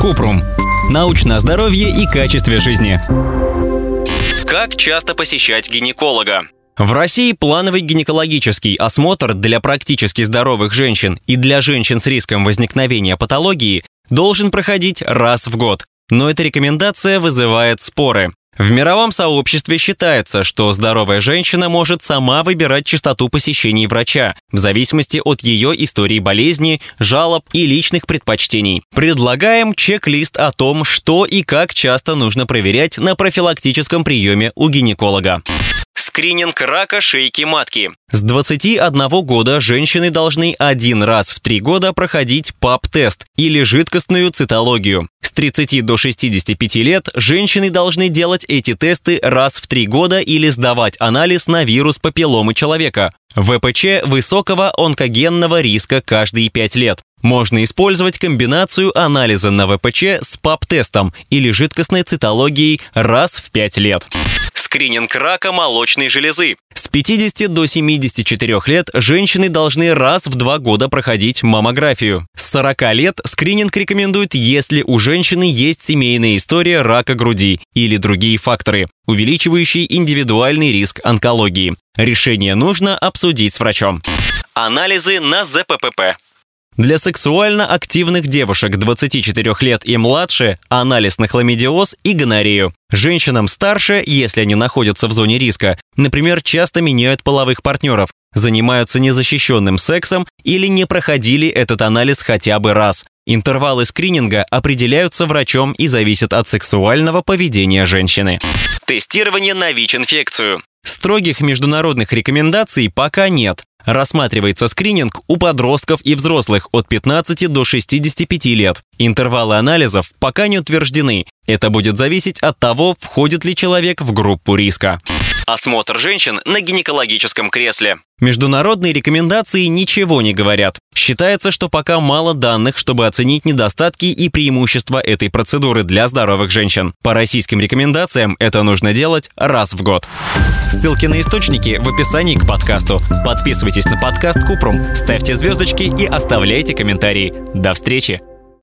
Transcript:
Купрум. Научное здоровье и качестве жизни. Как часто посещать гинеколога? В России плановый гинекологический осмотр для практически здоровых женщин и для женщин с риском возникновения патологии должен проходить раз в год. Но эта рекомендация вызывает споры. В мировом сообществе считается, что здоровая женщина может сама выбирать частоту посещений врача, в зависимости от ее истории болезни, жалоб и личных предпочтений. Предлагаем чек-лист о том, что и как часто нужно проверять на профилактическом приеме у гинеколога. Скрининг рака шейки матки. С 21 года женщины должны один раз в три года проходить ПАП-тест или жидкостную цитологию. С 30 до 65 лет женщины должны делать эти тесты раз в три года или сдавать анализ на вирус папилломы человека. ВПЧ высокого онкогенного риска каждые 5 лет. Можно использовать комбинацию анализа на ВПЧ с ПАП-тестом или жидкостной цитологией раз в 5 лет. Скрининг рака молочной железы. С 50 до 74 лет женщины должны раз в два года проходить маммографию. С 40 лет скрининг рекомендуют, если у женщины есть семейная история рака груди или другие факторы, увеличивающие индивидуальный риск онкологии. Решение нужно обсудить с врачом. Анализы на ЗППП. Для сексуально активных девушек 24 лет и младше анализ на хламидиоз и гонорею. Женщинам старше, если они находятся в зоне риска, например, часто меняют половых партнеров, занимаются незащищенным сексом или не проходили этот анализ хотя бы раз. Интервалы скрининга определяются врачом и зависят от сексуального поведения женщины. Тестирование на ВИЧ-инфекцию. Строгих международных рекомендаций пока нет. Рассматривается скрининг у подростков и взрослых от 15 до 65 лет. Интервалы анализов пока не утверждены. Это будет зависеть от того, входит ли человек в группу риска. Осмотр женщин на гинекологическом кресле. Международные рекомендации ничего не говорят. Считается, что пока мало данных, чтобы оценить недостатки и преимущества этой процедуры для здоровых женщин. По российским рекомендациям это нужно делать раз в год. Ссылки на источники в описании к подкасту. Подписывайтесь на подкаст Купрум, ставьте звездочки и оставляйте комментарии. До встречи!